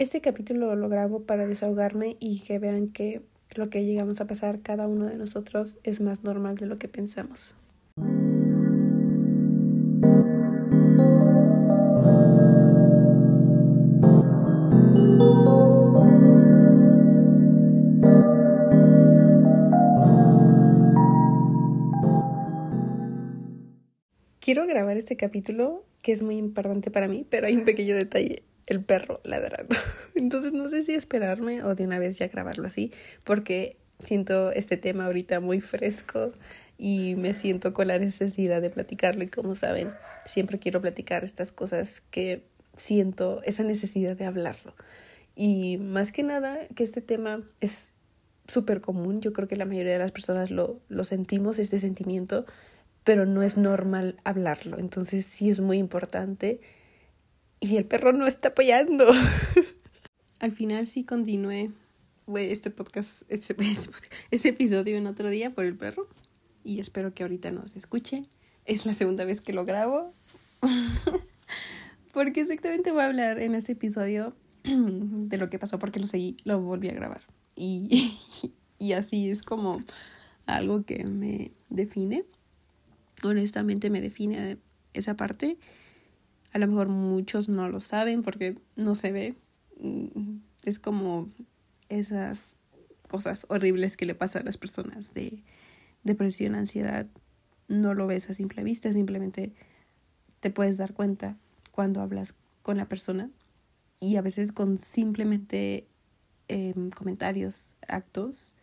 Este capítulo lo grabo para desahogarme y que vean que lo que llegamos a pasar cada uno de nosotros es más normal de lo que pensamos. Quiero grabar este capítulo que es muy importante para mí, pero hay un pequeño detalle el perro ladrando. Entonces no sé si esperarme o de una vez ya grabarlo así, porque siento este tema ahorita muy fresco y me siento con la necesidad de platicarlo y como saben, siempre quiero platicar estas cosas que siento esa necesidad de hablarlo. Y más que nada que este tema es súper común, yo creo que la mayoría de las personas lo, lo sentimos, este sentimiento, pero no es normal hablarlo. Entonces sí es muy importante y el perro no está apoyando. Al final sí continué este podcast, este, este, episodio en otro día por el perro. Y espero que ahorita nos escuche. Es la segunda vez que lo grabo. porque exactamente voy a hablar en este episodio de lo que pasó porque lo seguí, lo volví a grabar. Y, y así es como algo que me define. Honestamente me define esa parte. A lo mejor muchos no lo saben porque no se ve. Mm, es como esas cosas horribles que le pasan a las personas de depresión, ansiedad. No lo ves a simple vista, simplemente te puedes dar cuenta cuando hablas con la persona y a veces con simplemente em, comentarios, actos,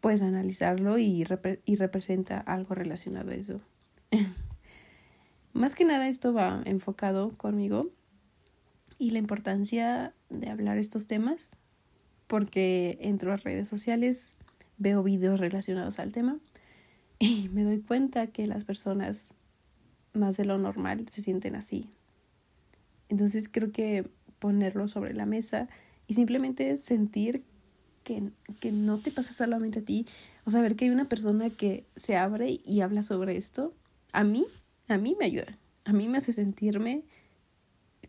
puedes analizarlo y, y representa algo relacionado a eso. Más que nada esto va enfocado conmigo y la importancia de hablar estos temas porque entro a redes sociales, veo videos relacionados al tema y me doy cuenta que las personas más de lo normal se sienten así. Entonces creo que ponerlo sobre la mesa y simplemente sentir que, que no te pasa solamente a ti, o saber que hay una persona que se abre y habla sobre esto, a mí a mí me ayuda, a mí me hace sentirme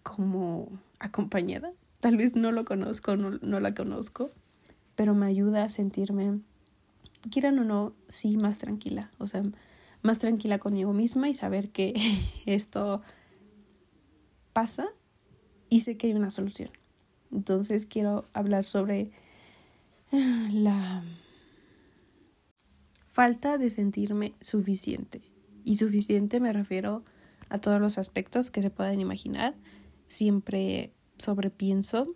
como acompañada. Tal vez no lo conozco, no, no la conozco, pero me ayuda a sentirme, quieran o no, sí, más tranquila, o sea, más tranquila conmigo misma y saber que esto pasa y sé que hay una solución. Entonces quiero hablar sobre la falta de sentirme suficiente. Y suficiente me refiero a todos los aspectos que se pueden imaginar. Siempre sobrepienso.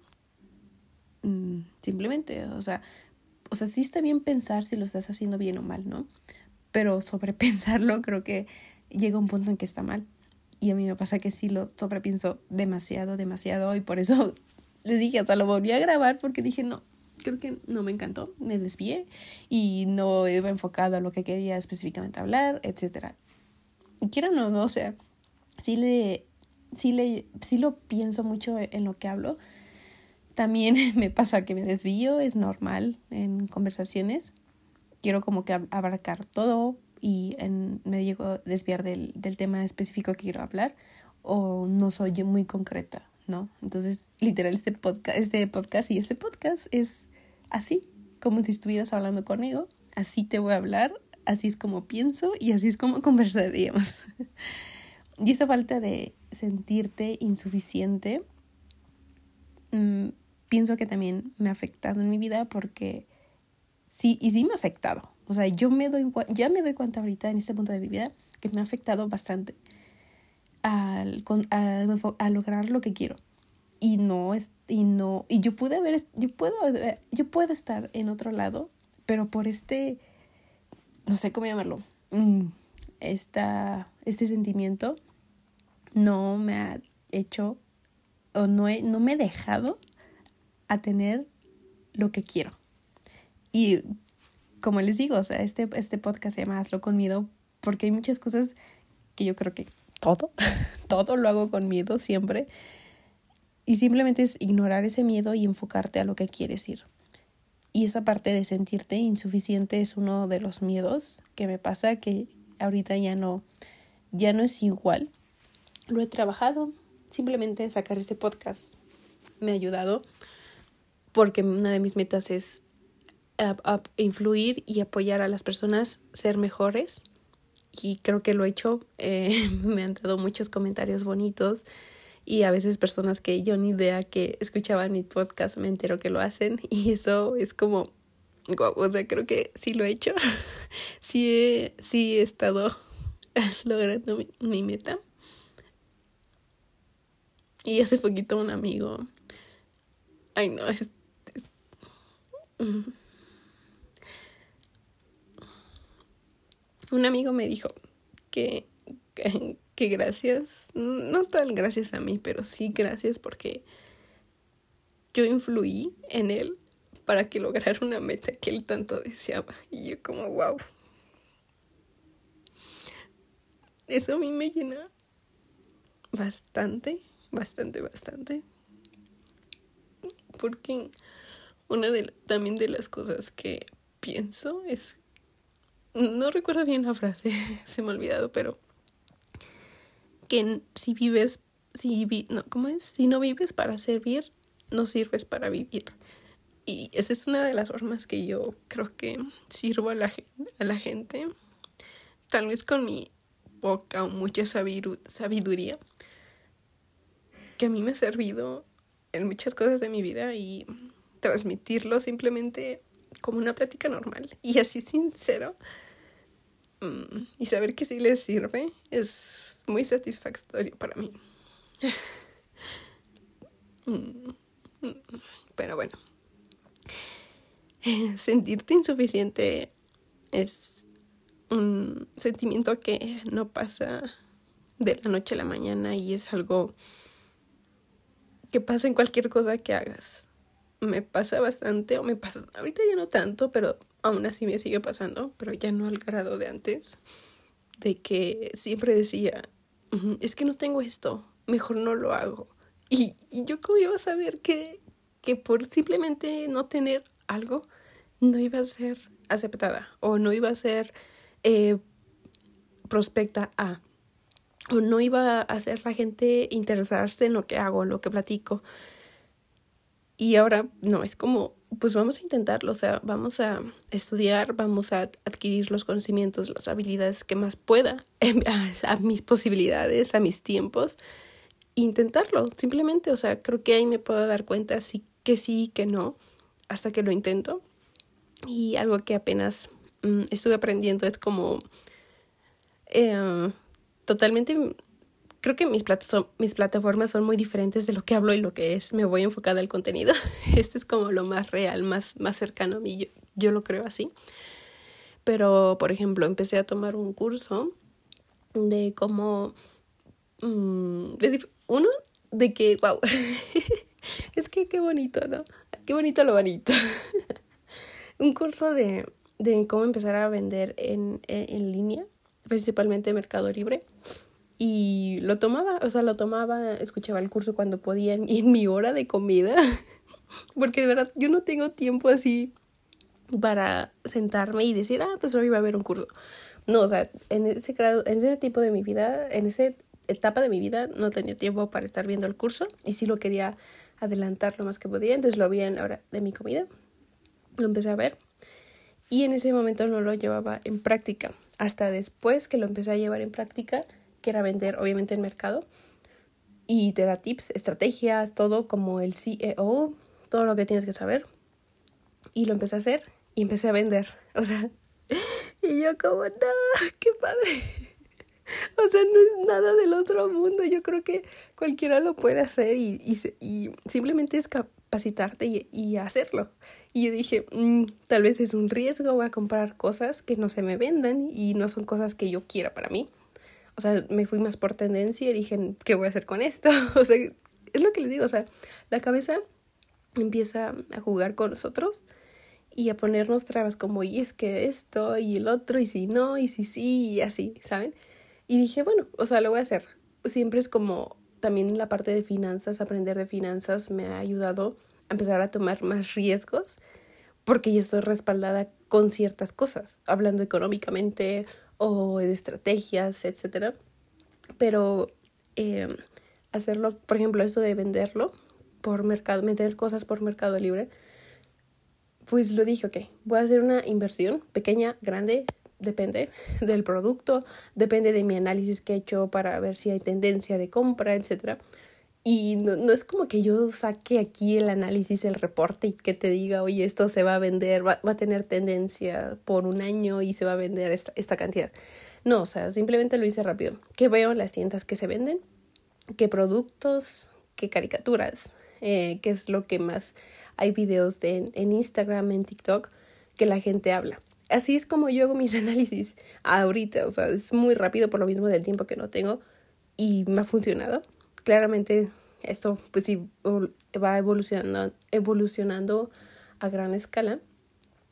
Mm, simplemente, o sea, o sea, sí está bien pensar si lo estás haciendo bien o mal, ¿no? Pero sobrepensarlo creo que llega un punto en que está mal. Y a mí me pasa que sí lo sobrepienso demasiado, demasiado. Y por eso les dije, hasta lo volví a grabar porque dije, no, creo que no me encantó, me desvié y no iba enfocado a lo que quería específicamente hablar, etcétera quieran o no, o sea, sí le, sí le, sí lo pienso mucho en lo que hablo. También me pasa que me desvío, es normal en conversaciones. Quiero como que abarcar todo y me llego a desviar del, del tema específico que quiero hablar o no soy yo muy concreta, ¿no? Entonces, literal, este podcast, este podcast y este podcast es así, como si estuvieras hablando conmigo, así te voy a hablar, así es como pienso y así es como conversaríamos. y esa falta de sentirte insuficiente, mm, pienso que también me ha afectado en mi vida porque sí, y sí me ha afectado. O sea, yo me doy, ya me doy cuenta ahorita en este punto de mi vida que me ha afectado bastante al, a, lograr lo que quiero. Y no, es, y no, y yo pude haber, yo puedo, yo puedo estar en otro lado, pero por este, no sé cómo llamarlo, mm, esta, este sentimiento no me ha hecho o no, he, no me he dejado a tener lo que quiero. Y como les digo, o sea, este, este podcast se llama Hazlo con miedo porque hay muchas cosas que yo creo que todo, todo lo hago con miedo siempre. Y simplemente es ignorar ese miedo y enfocarte a lo que quieres ir. Y esa parte de sentirte insuficiente es uno de los miedos que me pasa que ahorita ya no ya no es igual. Lo he trabajado, simplemente sacar este podcast me ha ayudado porque una de mis metas es influir y apoyar a las personas ser mejores y creo que lo he hecho. Eh, me han dado muchos comentarios bonitos y a veces personas que yo ni idea que escuchaban mi podcast me entero que lo hacen y eso es como, o sea, creo que sí lo he hecho. sí, he, sí he estado logrando mi, meta. Y hace poquito un amigo, ay no, es, mm. un amigo me dijo que, gracias, no tan gracias a mí, pero sí gracias porque yo influí en él para que lograra una meta que él tanto deseaba. Y yo como, wow. Eso a mí me llena bastante, bastante, bastante. Porque una de también de las cosas que pienso es no recuerdo bien la frase, se me ha olvidado, pero que si vives, si vi, no, ¿cómo es? Si no vives para servir, no sirves para vivir. Y esa es una de las formas que yo creo que sirvo a la, a la gente, tal vez con mi poca o mucha sabiduría, que a mí me ha servido en muchas cosas de mi vida y transmitirlo simplemente como una plática normal y así sincero y saber que sí les sirve es muy satisfactorio para mí. Mm, pero bueno, sentirte insuficiente es un sentimiento que no pasa de la noche a la mañana y es algo que pasa en cualquier cosa que hagas. Me pasa bastante, o me pasa, ahorita ya no tanto, pero aún así me sigue pasando, pero ya no al grado de antes, de que siempre decía, es que no tengo esto, mejor no lo hago. Y, y yo cómo iba a saber que, que por simplemente no tener algo, no iba a ser aceptada o no iba a ser eh, prospecta a o no iba a hacer la gente interesarse en lo que hago, en lo que platico. Y ahora no, es como pues vamos a intentarlo, o sea, vamos a estudiar, vamos a adquirir los conocimientos, las habilidades que más pueda a, mis posibilidades, a mis tiempos, intentarlo, simplemente, o sea, creo que ahí me puedo dar cuenta sí que sí, que no, hasta que lo intento. Y algo que apenas mm, estuve aprendiendo es como eh, totalmente creo que mis, mis plataformas son muy diferentes de lo que hablo y lo que es. Me voy enfocada al contenido. Este es como lo más real, más, más cercano a mí. Yo, lo creo así. Pero, por ejemplo, empecé a tomar un curso de cómo... Mm, uno, de que, wow, es que qué bonito, ¿no? Qué bonito lo bonito. un curso de, de cómo empezar a vender en, en línea, principalmente Mercado Libre y lo tomaba, o sea, lo tomaba, escuchaba el curso cuando podía en, mi hora de comida, porque de verdad yo no tengo tiempo así para sentarme y decir, ah, pues hoy va a haber un curso. No, o sea, en ese grado, en ese tipo de mi vida, en esa etapa de mi vida, no tenía tiempo para estar viendo el curso y sí lo quería adelantar lo más que podía, entonces lo vi en la hora de mi comida, lo empecé a ver y en ese momento no lo llevaba en práctica. Hasta después que lo empecé a llevar en práctica, quiera vender, obviamente, en mercado. Y te da tips, estrategias, todo como el CEO, todo lo que tienes que saber. Y lo empecé a hacer y empecé a vender. O sea, y yo como, no, qué padre. O sea, no es nada del otro mundo. Yo creo que cualquiera lo puede hacer y, y, simplemente es capacitarte y, y, hacerlo. Y yo dije, mm, tal vez es un riesgo, voy a comprar cosas que no se me vendan y no son cosas que yo quiera para mí o sea, me fui más por tendencia y dije, ¿qué voy a hacer con esto? o sea, es lo que les digo, o sea, la cabeza empieza a jugar con nosotros y a ponernos trabas como, y es que esto y el otro, y si no, y si sí, y así, ¿saben? Y dije, bueno, o sea, lo voy a hacer. Siempre es como también la parte de finanzas, aprender de finanzas me ha ayudado a empezar a tomar más riesgos porque ya estoy respaldada con ciertas cosas, hablando económicamente o de estrategias, etcétera. Pero eh, hacerlo, por ejemplo, esto de venderlo, por mercado, meter cosas por mercado libre, pues lo dije, ok, voy a hacer una inversión pequeña, grande, depende del producto, depende de mi análisis que he hecho para ver si hay tendencia de compra, etc. Y no, no, es como que yo saque aquí el análisis, el reporte y que te diga, oye, esto se va a vender, va, va a tener tendencia por un año y se va a vender esta, esta cantidad. No, o sea, simplemente lo hice rápido. Que veo en las tiendas que se venden, qué productos, qué caricaturas, eh, qué es lo que más hay videos de, en Instagram, en TikTok, que la gente habla así es como yo hago mis análisis ahorita, o sea, es muy rápido por lo mismo del tiempo que no tengo y me ha funcionado. Claramente esto pues sí va evolucionando, evolucionando a gran escala,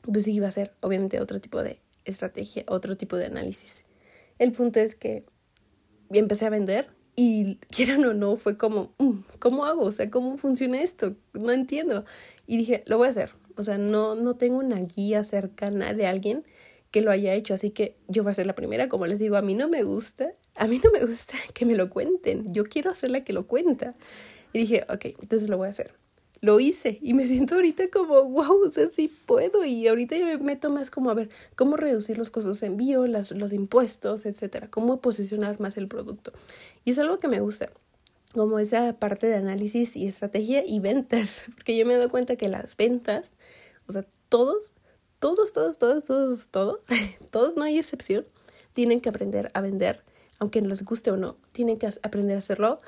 pues sí va a ser obviamente otro tipo de estrategia, otro tipo de análisis. El punto es que empecé a vender y quieran o no, fue como, mm, ¿cómo hago? O sea, ¿cómo funciona esto? No entiendo. Y dije, lo voy a hacer. O sea, no, no tengo una guía cercana de alguien que lo haya hecho, así que yo voy a ser la primera, como les digo, a mí no me gusta, a mí no me gusta que me lo cuenten, yo quiero ser la que lo cuenta. Y dije, ok, entonces lo voy a hacer. Lo hice y me siento ahorita como, wow, o sea, sí puedo. Y ahorita yo me meto más como a ver cómo reducir los costos de envío, las, los impuestos, etcétera, cómo posicionar más el producto. Y es algo que me gusta como esa parte de análisis y estrategia y ventas, porque yo me dado cuenta que las ventas, o sea, todos, todos, todos, todos, todos, todos, todos, no hay excepción, tienen que aprender a vender, aunque les guste o no, tienen que aprender a hacerlo.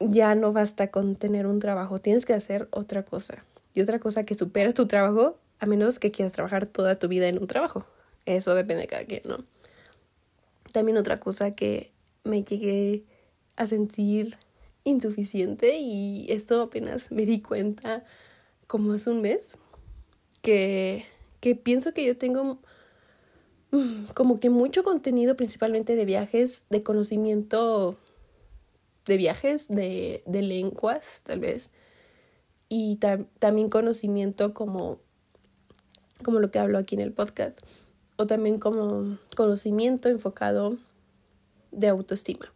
Ya no basta con tener un trabajo, tienes que hacer otra cosa. Y otra cosa que supera tu trabajo, a menos que quieras trabajar toda tu vida en un trabajo. Eso depende de cada quien, ¿no? También otra cosa que me llegué a sentir insuficiente y esto apenas me di cuenta como hace un mes que, que pienso que yo tengo como que mucho contenido principalmente de viajes, de conocimiento de viajes, de, de lenguas tal vez y también conocimiento como, como lo que hablo aquí en el podcast o también como conocimiento enfocado de autoestima.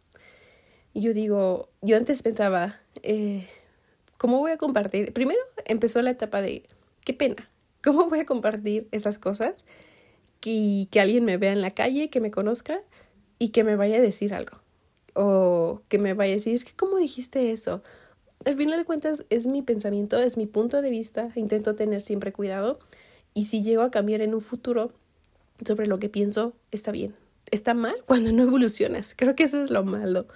Yo digo, yo antes pensaba, eh, ¿cómo voy a compartir? Primero empezó la etapa de, qué pena, ¿cómo voy a compartir esas cosas? Que, que alguien me vea en la calle, que me conozca y que me vaya a decir algo. O que me vaya a decir, es que, ¿cómo dijiste eso? Al final de cuentas es mi pensamiento, es mi punto de vista, intento tener siempre cuidado y si llego a cambiar en un futuro sobre lo que pienso, está bien. Está mal cuando no evolucionas. Creo que eso es lo malo.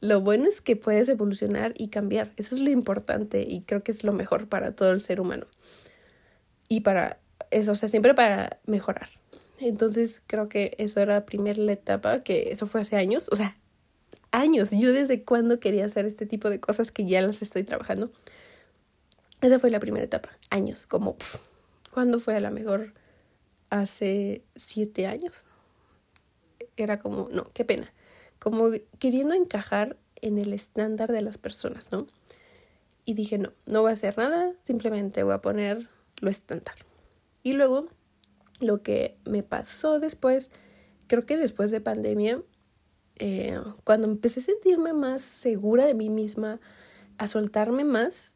Lo bueno es que puedes evolucionar y cambiar. Eso es lo importante y creo que es lo mejor para todo el ser humano. Y para eso, o sea, siempre para mejorar. Entonces creo que eso era la primera etapa, que eso fue hace años, o sea, años. Yo desde cuando quería hacer este tipo de cosas que ya las estoy trabajando. Esa fue la primera etapa, años, como, ¿cuándo fue a la mejor? Hace siete años. Era como, no, qué pena como queriendo encajar en el estándar de las personas, ¿no? Y dije, no, no voy a hacer nada, simplemente voy a poner lo estándar. Y luego, lo que me pasó después, creo que después de pandemia, eh, cuando empecé a sentirme más segura de mí misma, a soltarme más,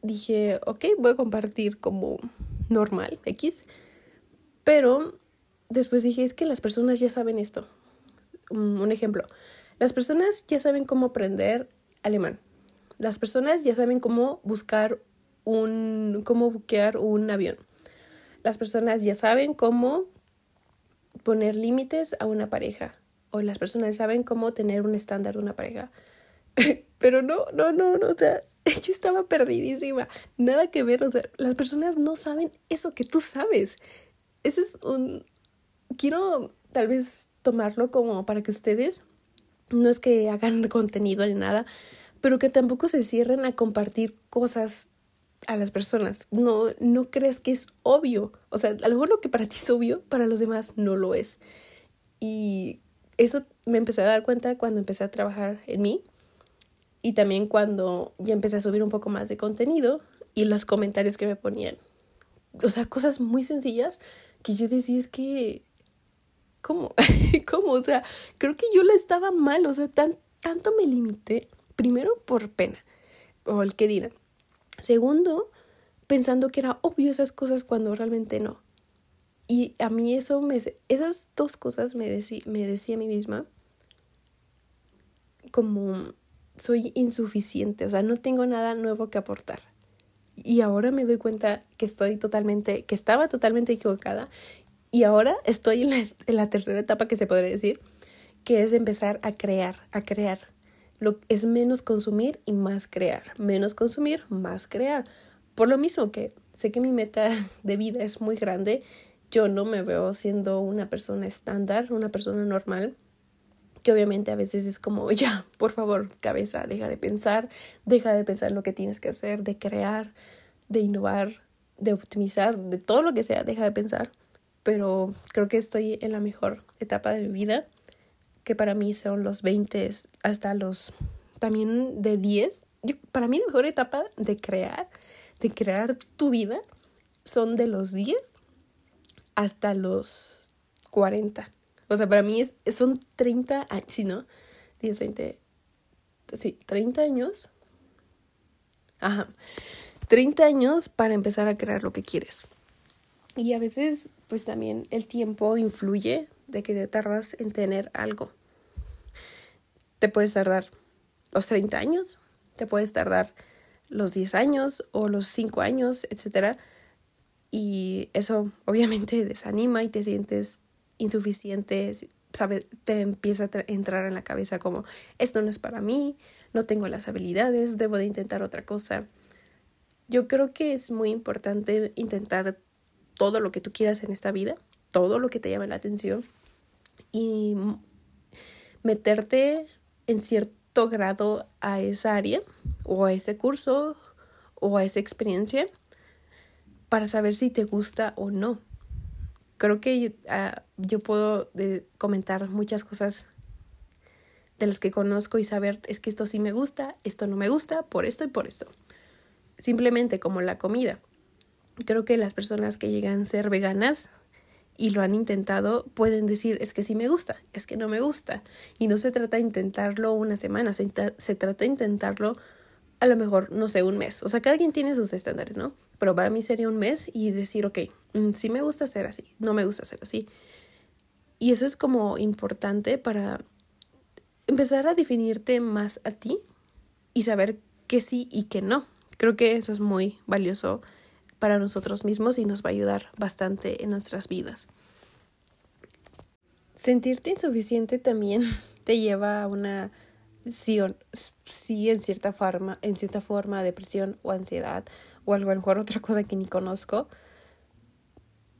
dije, ok, voy a compartir como normal, X. Pero después dije, es que las personas ya saben esto un ejemplo. Las personas ya saben cómo aprender alemán. Las personas ya saben cómo buscar un, cómo buquear un avión. Las personas ya saben cómo poner límites a una pareja. O las personas saben cómo tener un estándar de una pareja. Pero no, no, no, no, o sea, yo estaba perdidísima. Nada que ver, o sea, las personas no saben eso que tú sabes. Ese es un... Quiero tal vez tomarlo como para que ustedes no es que hagan contenido ni nada, pero que tampoco se cierren a compartir cosas a las personas. No, no crees que es obvio. O sea, a lo mejor lo que para ti es obvio, para los demás no lo es. Y eso me empecé a dar cuenta cuando empecé a trabajar en mí y también cuando ya empecé a subir un poco más de contenido y los comentarios que me ponían. O sea, cosas muy sencillas que yo decía es que ¿cómo? ¿Cómo? O sea, creo que yo la estaba mal, o sea, tan, tanto me limité, primero por pena. o el que dirán. Segundo, pensando que era obvio esas cosas cuando realmente no. Y a mí eso me, esas dos cosas me, me decía a mí misma como soy insuficiente, o sea, no tengo nada nuevo que aportar. Y ahora me doy cuenta que estoy totalmente, que estaba totalmente equivocada. Y ahora estoy en la, en la tercera etapa que se podría decir, que es empezar a crear, a crear. Lo, es menos consumir y más crear. Menos consumir, más crear. Por lo mismo que sé que mi meta de vida es muy grande, yo no me veo siendo una persona estándar, una persona normal, que obviamente a veces es como, ya, por favor, cabeza, deja de pensar, deja de pensar lo que tienes que hacer, de crear, de innovar, de optimizar, de todo lo que sea, deja de pensar. Pero creo que estoy en la mejor etapa de mi vida, que para mí son los 20 hasta los también de 10. para mí la mejor etapa de crear, de crear tu vida, son de los 10 hasta los 40 o sea, para mí es, son 30 años, sí, ¿no? 10, 20, sí, 30 años. Ajá. 30 años para empezar a crear lo que quieres. Y a veces, pues también el tiempo influye de que te tardas en tener algo. Te puedes tardar los 30 años, te puedes tardar los 10 años o los 5 años, etc. Y eso obviamente desanima y te sientes insuficiente, ¿sabes? Te empieza a entrar en la cabeza como, esto no es para mí, no tengo las habilidades, debo de intentar otra cosa. Yo creo que es muy importante intentar todo lo que tú quieras en esta vida, todo lo que te llame la atención y meterte en cierto grado a esa área o a ese curso o a esa experiencia para saber si te gusta o no creo que yo, ah, puedo comentar muchas cosas de las que conozco y saber es que esto sí me gusta, esto no me gusta, por esto y por esto. Simplemente como la comida. Creo que las personas que llegan a ser veganas y lo han intentado pueden decir es que sí me gusta, es que no me gusta. Y no se trata de intentarlo una semana, se, se trata de intentarlo a lo mejor, no sé, un mes. O sea, cada quien tiene sus estándares, ¿no? Pero para mí sería un mes y decir, ok, mm, sí me gusta hacer así, no me gusta hacer así. Y eso es como importante para empezar a definirte más a ti y saber qué sí y qué no. Creo que eso es muy valioso para nosotros mismos y nos va a ayudar bastante en nuestras vidas. Sentirte insuficiente también te lleva a una sí, en cierta forma, en cierta forma depresión o ansiedad o algo a lo mejor otra cosa que ni conozco,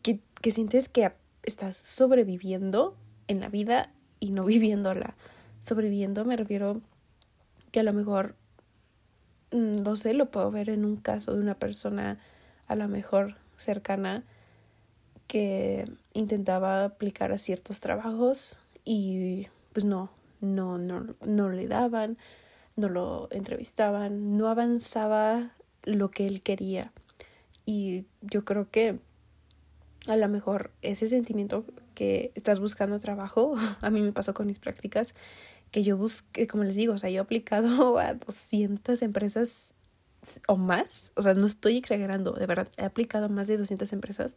que, que sientes que estás sobreviviendo en la vida y no viviéndola. Sobreviviendo me refiero que a lo mejor, mm, no sé, lo puedo ver en un caso de una persona a lo mejor cercana que intentaba aplicar a ciertos trabajos y pues no, no, no, no le daban, no lo entrevistaban, no avanzaba lo que él quería. Y yo creo que a lo mejor ese sentimiento que estás buscando trabajo, a mí me pasó con mis prácticas, que yo busqué, como les digo, o sea, yo he aplicado a 200 empresas o más, o sea, no estoy exagerando, de verdad, he aplicado a más de 200 empresas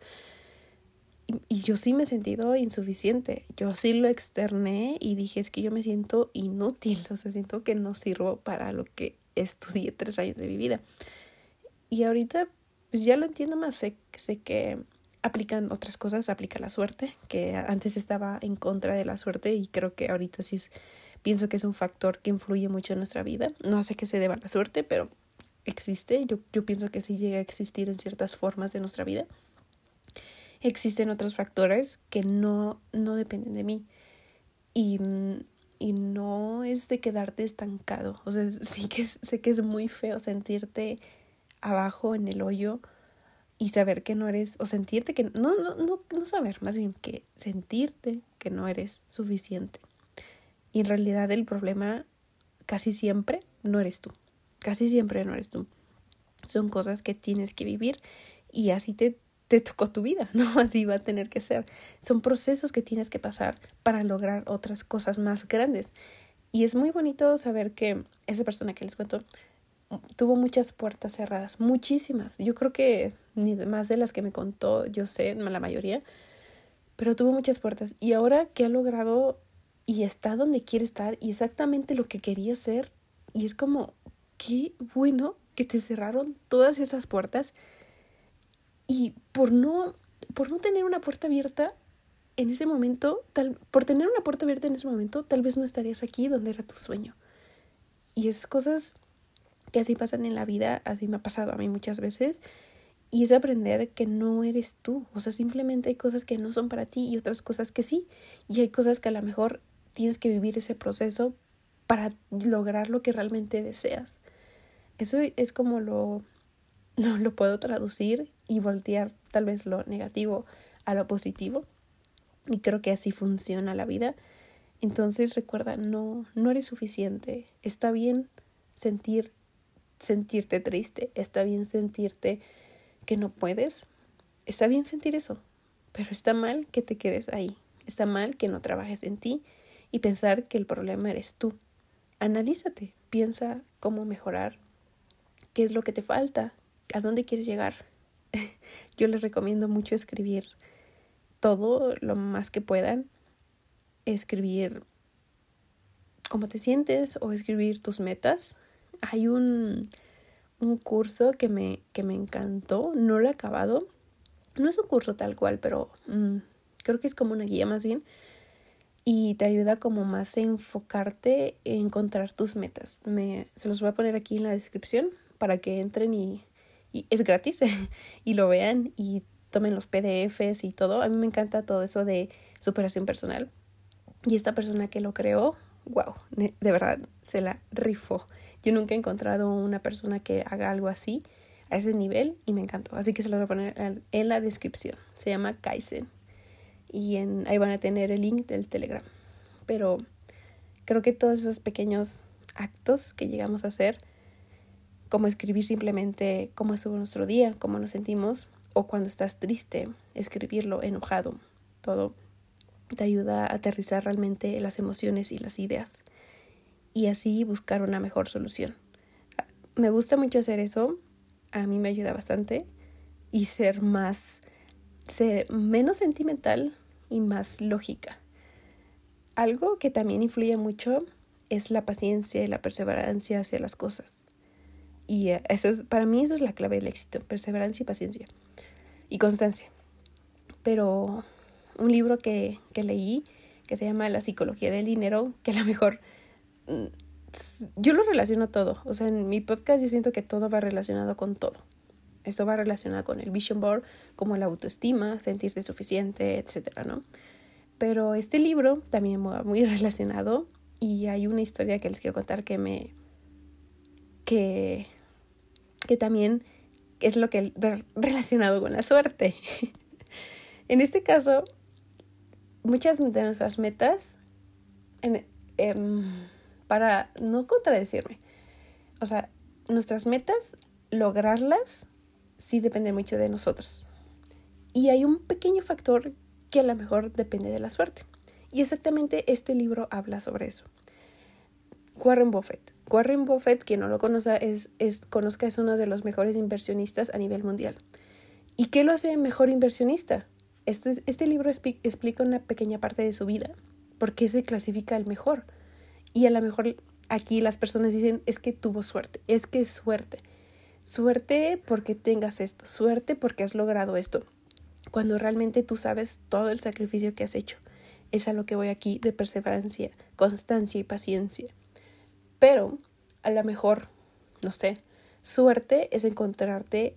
y, yo sí me he sentido insuficiente. Yo sí lo externé y dije, es que yo me siento inútil, o sea, siento que no sirvo para lo que estudié tres años de mi vida. Y ahorita, pues ya lo entiendo más, sé, sé que aplican otras cosas, aplica la suerte, que antes estaba en contra de la suerte y creo que ahorita sí es, pienso que es un factor que influye mucho en nuestra vida. No sé qué se deba la suerte, pero existe. Yo, yo pienso que sí llega a existir en ciertas formas de nuestra vida existen otros factores que no, no dependen de mí. Y, y no es de quedarte estancado. O sea, sí que sé que es muy feo sentirte abajo en el hoyo y saber que no eres, o sentirte que, no, no, no, no saber, más bien que sentirte que no eres suficiente. Y en realidad el problema casi siempre no eres tú. Casi siempre no eres tú. Son cosas que tienes que vivir y así te te tocó tu vida, ¿no? Así va a tener que ser. Son procesos que tienes que pasar para lograr otras cosas más grandes. Y es muy bonito saber que esa persona que les cuento, tuvo muchas puertas cerradas, muchísimas. Yo creo que ni más de las que me contó, yo sé, la mayoría, pero tuvo muchas puertas. Y ahora que ha logrado y está donde quiere estar y exactamente lo que quería ser, y es como, qué bueno que te cerraron todas esas puertas y por no, por no tener una puerta abierta en ese momento, tal, por tener una puerta abierta en ese momento, tal vez no estarías aquí donde era tu sueño. Y es cosas que así pasan en la vida, así me ha pasado a mí muchas veces. Y es aprender que no eres tú. O sea, simplemente hay cosas que no son para ti y otras cosas que sí. Y hay cosas que a lo mejor tienes que vivir ese proceso para lograr lo que realmente deseas. Eso es como lo, lo, lo puedo traducir y voltear tal vez lo negativo a lo positivo. Y creo que así funciona la vida. Entonces recuerda, no, no eres suficiente. Está bien sentir, sentirte triste, está bien sentirte que no puedes. Está bien sentir eso, pero está mal que te quedes ahí. Está mal que no trabajes en ti y pensar que el problema eres tú. Analízate, piensa cómo mejorar, qué es lo que te falta, a dónde quieres llegar. Yo les recomiendo mucho escribir todo lo más que puedan, escribir cómo te sientes o escribir tus metas. Hay un, un curso que me, que me encantó, no lo he acabado. No es un curso tal cual, pero mm, creo que es como una guía más bien. Y te ayuda como más a enfocarte en encontrar tus metas. Me, se los voy a poner aquí en la descripción para que entren y, es gratis y lo vean y tomen los PDFs y todo. A mí me encanta todo eso de superación personal. Y esta persona que lo creó, wow, de verdad, se la rifó. Yo nunca he encontrado una persona que haga algo así a ese nivel y me encantó. Así que se lo voy a poner en la descripción. Se llama Kaizen. Y ahí van a tener el link del Telegram. Pero creo que todos esos pequeños actos que llegamos a hacer, como escribir simplemente cómo estuvo nuestro día, cómo nos sentimos, o cuando estás triste, escribirlo enojado. Todo te ayuda a aterrizar realmente las emociones y las ideas y así buscar una mejor solución. Me gusta mucho hacer eso, a mí me ayuda bastante y ser más, ser menos sentimental y más lógica. Algo que también influye mucho es la paciencia y la perseverancia hacia las cosas. Y eso es, para mí eso es la clave del éxito, perseverancia y paciencia y constancia. Pero un libro que, que leí que se llama La psicología del dinero, que a lo mejor mm, yo lo relaciono todo. O sea, en mi podcast yo siento que todo va relacionado con todo. Esto va relacionado con el vision board, como la autoestima, sentirte suficiente, etcétera, ¿no? Pero este libro también va muy relacionado y hay una historia que les quiero contar que me que que también es lo que relacionado con la suerte. en este caso, muchas de nuestras metas, em, para no contradecirme, o sea, nuestras metas, lograrlas, sí depende mucho de nosotros. Y hay un pequeño factor que a lo mejor depende de la suerte. Y exactamente este libro habla sobre eso. Warren Buffett. Warren Buffett, quien no lo conozca, es, es, conozca, es uno de los mejores inversionistas a nivel mundial. ¿Y qué lo hace mejor inversionista? Este, este libro explica una pequeña parte de su vida, por qué se clasifica el mejor. Y a lo mejor aquí las personas dicen, es que tuvo suerte, es que es suerte. Suerte porque tengas esto, suerte porque has logrado esto, cuando realmente tú sabes todo el sacrificio que has hecho. Es a lo que voy aquí de perseverancia, constancia y paciencia. Pero a lo mejor, no sé, suerte es encontrarte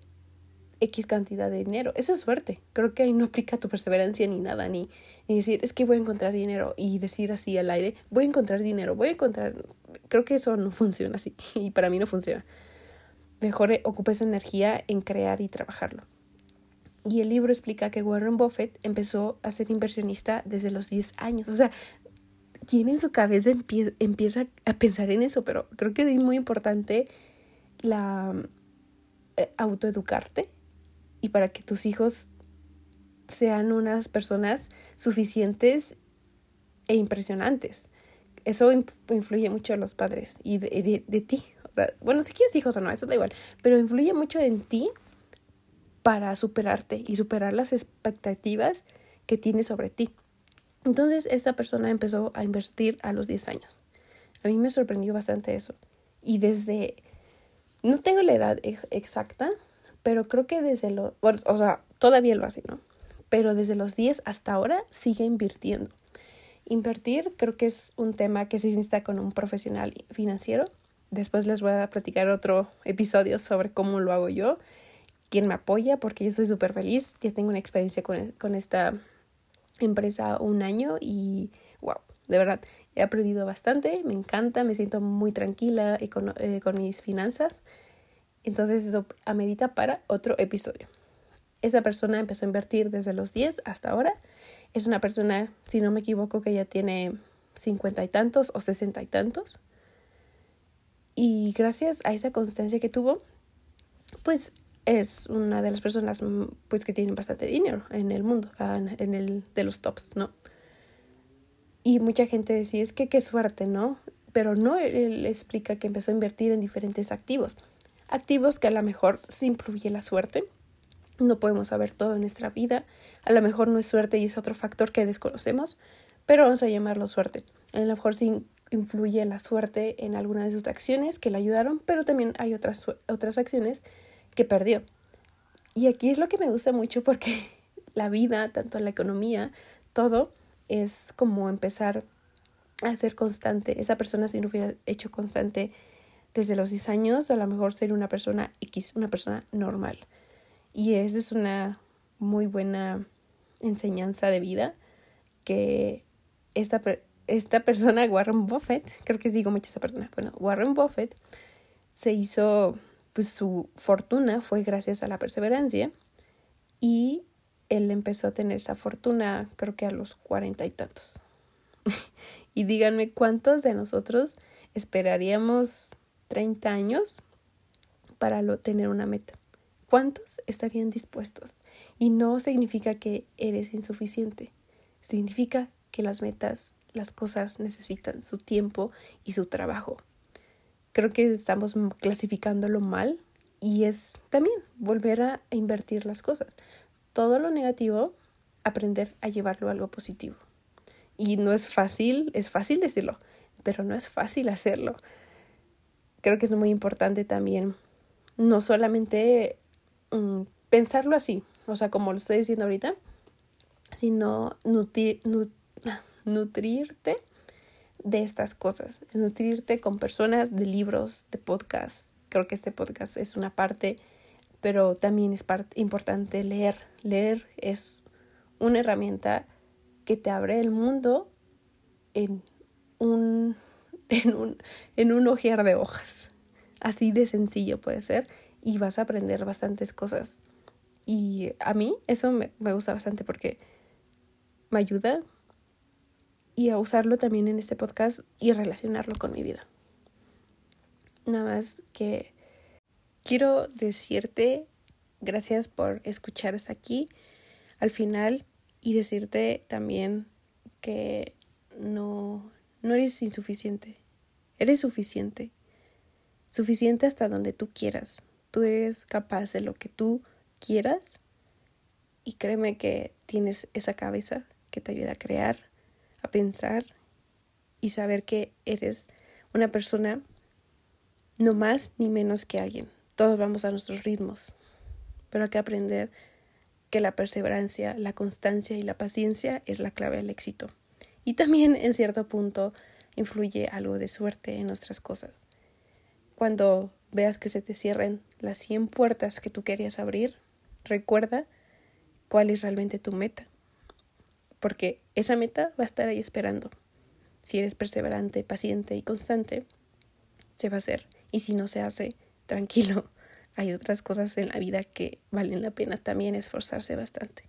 X cantidad de dinero. Eso es suerte. Creo que ahí no aplica tu perseverancia ni nada, ni, ni decir, es que voy a encontrar dinero y decir así al aire, voy a encontrar dinero, voy a encontrar... Creo que eso no funciona así y para mí no funciona. Mejor ocupa esa energía en crear y trabajarlo. Y el libro explica que Warren Buffett empezó a ser inversionista desde los 10 años. O sea, quién en su cabeza empieza a pensar en eso, pero creo que es muy importante la eh, autoeducarte y para que tus hijos sean unas personas suficientes e impresionantes. Eso influye mucho a los padres y de, de, ti. O sea, bueno, si quieres hijos o no, eso da igual. Pero influye mucho en ti para superarte y superar las expectativas que tienes sobre ti. Entonces, esta persona empezó a invertir a los 10 años. A mí me sorprendió bastante eso. Y desde, no tengo la edad exacta, pero creo que desde los, o sea, todavía lo hace, ¿no? Pero desde los 10 hasta ahora sigue invirtiendo. Invertir creo que es un tema que se necesita con un profesional financiero. Después les voy a platicar otro episodio sobre cómo lo hago yo, quién me apoya, porque yo soy súper feliz. Ya tengo una experiencia con, con esta empresa un año y wow, de verdad, he aprendido bastante, me encanta, me siento muy tranquila con, eh, con mis finanzas. Entonces eso amerita para otro episodio. Esa persona empezó a invertir desde los 10 hasta ahora es una persona, si no me equivoco, que ya tiene cincuenta y tantos o sesenta y tantos. Y gracias a esa constancia que tuvo, pues es una de las personas pues que tienen bastante dinero en el mundo, en el de los tops, ¿no? Y mucha gente decía, es que qué suerte, ¿no? Pero no, él explica que empezó a invertir en diferentes activos. Activos que a lo mejor sí influye la suerte, no podemos saber todo en nuestra vida. A lo mejor no es suerte y es otro factor que desconocemos, pero vamos a llamarlo suerte. A lo mejor sí influye la suerte en alguna de sus acciones que le ayudaron, pero también hay otras, otras acciones que perdió. Y aquí es lo que me gusta mucho porque la vida, tanto la economía, todo es como empezar a ser constante. Esa persona si no hubiera hecho constante desde los 10 años, a lo mejor sería una persona X, una persona normal. Y esa es una muy buena enseñanza de vida que esta, esta persona, Warren Buffett, creo que digo mucho esa persona, bueno, Warren Buffett se hizo, pues su fortuna fue gracias a la perseverancia y él empezó a tener esa fortuna creo que a los cuarenta y tantos. y díganme cuántos de nosotros esperaríamos 30 años para lo, tener una meta. ¿Cuántos estarían dispuestos? Y no significa que eres insuficiente, significa que las metas, las cosas necesitan su tiempo y su trabajo. Creo que estamos clasificándolo mal y es también volver a invertir las cosas. Todo lo negativo, aprender a llevarlo a algo positivo. Y no es fácil, es fácil decirlo, pero no es fácil hacerlo. Creo que es muy importante también no solamente Mm, pensarlo así, o sea, como lo estoy diciendo ahorita, sino nutrir, nutrirte de estas cosas, nutrirte con personas, de libros, de podcasts. Creo que este podcast es una parte, pero también es parte importante leer. Leer es una herramienta que te abre el mundo en un, en un, en un ojear de hojas. Así de sencillo puede ser y vas a aprender bastantes cosas. Y a mí eso me, gusta bastante porque me ayuda y a usarlo también en este podcast y relacionarlo con mi vida. Nada más que quiero decirte gracias por escuchar hasta aquí al final y decirte también que no, no eres insuficiente, eres suficiente, suficiente hasta donde tú quieras, tú eres capaz de lo que tú quieras y créeme que tienes esa cabeza que te ayuda a crear, a pensar y saber que eres una persona no más ni menos que alguien. Todos vamos a nuestros ritmos, pero hay que aprender que la perseverancia, la constancia y la paciencia es la clave del éxito. Y también en cierto punto influye algo de suerte en nuestras cosas. Cuando veas que se te cierren las 100 puertas que tú querías abrir, recuerda cuál es realmente tu meta. Porque esa meta va a estar ahí esperando. Si eres perseverante, paciente y constante, se va a hacer. Y si no se hace, tranquilo. Hay otras cosas en la vida que valen la pena también esforzarse bastante.